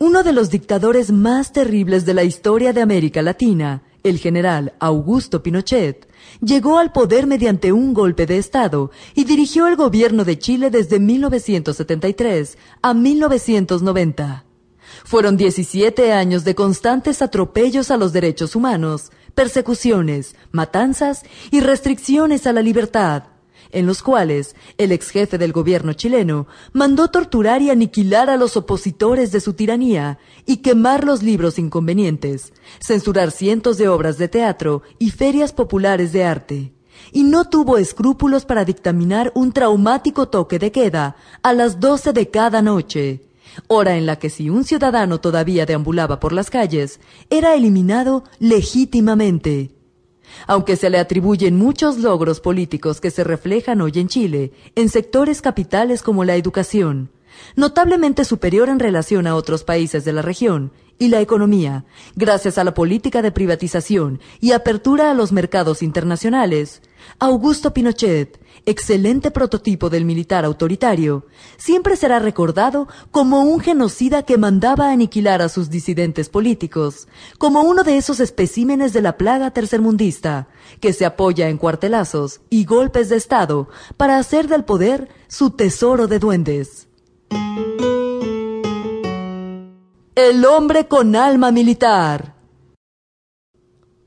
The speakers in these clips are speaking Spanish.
Uno de los dictadores más terribles de la historia de América Latina, el general Augusto Pinochet, llegó al poder mediante un golpe de Estado y dirigió el gobierno de Chile desde 1973 a 1990. Fueron 17 años de constantes atropellos a los derechos humanos, persecuciones, matanzas y restricciones a la libertad, en los cuales el ex jefe del gobierno chileno mandó torturar y aniquilar a los opositores de su tiranía y quemar los libros inconvenientes, censurar cientos de obras de teatro y ferias populares de arte. Y no tuvo escrúpulos para dictaminar un traumático toque de queda a las doce de cada noche, hora en la que si un ciudadano todavía deambulaba por las calles, era eliminado legítimamente aunque se le atribuyen muchos logros políticos que se reflejan hoy en Chile, en sectores capitales como la educación, notablemente superior en relación a otros países de la región, y la economía, gracias a la política de privatización y apertura a los mercados internacionales, Augusto Pinochet, excelente prototipo del militar autoritario, siempre será recordado como un genocida que mandaba aniquilar a sus disidentes políticos, como uno de esos especímenes de la plaga tercermundista, que se apoya en cuartelazos y golpes de Estado para hacer del poder su tesoro de duendes. El hombre con alma militar.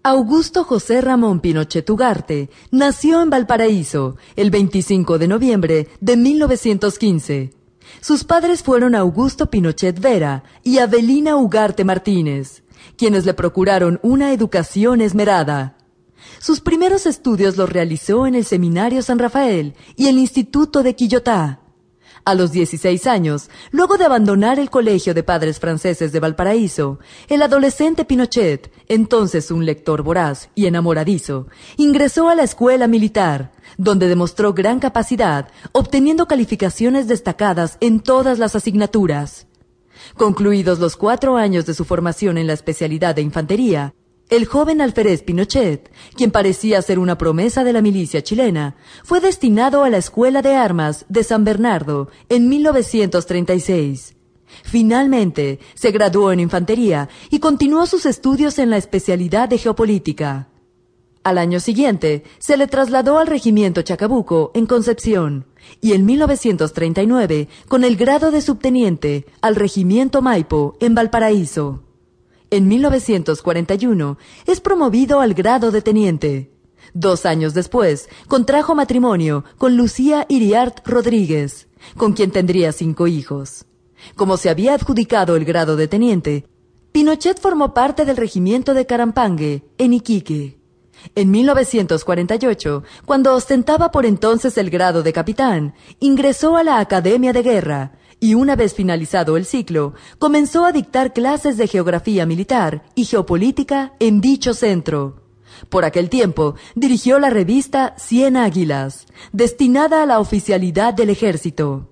Augusto José Ramón Pinochet Ugarte nació en Valparaíso el 25 de noviembre de 1915. Sus padres fueron Augusto Pinochet Vera y Avelina Ugarte Martínez, quienes le procuraron una educación esmerada. Sus primeros estudios los realizó en el Seminario San Rafael y el Instituto de Quillotá. A los 16 años, luego de abandonar el Colegio de Padres Franceses de Valparaíso, el adolescente Pinochet, entonces un lector voraz y enamoradizo, ingresó a la escuela militar, donde demostró gran capacidad, obteniendo calificaciones destacadas en todas las asignaturas. Concluidos los cuatro años de su formación en la especialidad de infantería, el joven alférez Pinochet, quien parecía ser una promesa de la milicia chilena, fue destinado a la Escuela de Armas de San Bernardo en 1936. Finalmente, se graduó en infantería y continuó sus estudios en la especialidad de geopolítica. Al año siguiente, se le trasladó al regimiento Chacabuco, en Concepción, y en 1939, con el grado de subteniente, al regimiento Maipo, en Valparaíso. En 1941 es promovido al grado de teniente. Dos años después, contrajo matrimonio con Lucía Iriart Rodríguez, con quien tendría cinco hijos. Como se había adjudicado el grado de teniente, Pinochet formó parte del regimiento de Carampangue, en Iquique. En 1948, cuando ostentaba por entonces el grado de capitán, ingresó a la Academia de Guerra y una vez finalizado el ciclo, comenzó a dictar clases de geografía militar y geopolítica en dicho centro. Por aquel tiempo, dirigió la revista Cien Águilas, destinada a la oficialidad del ejército.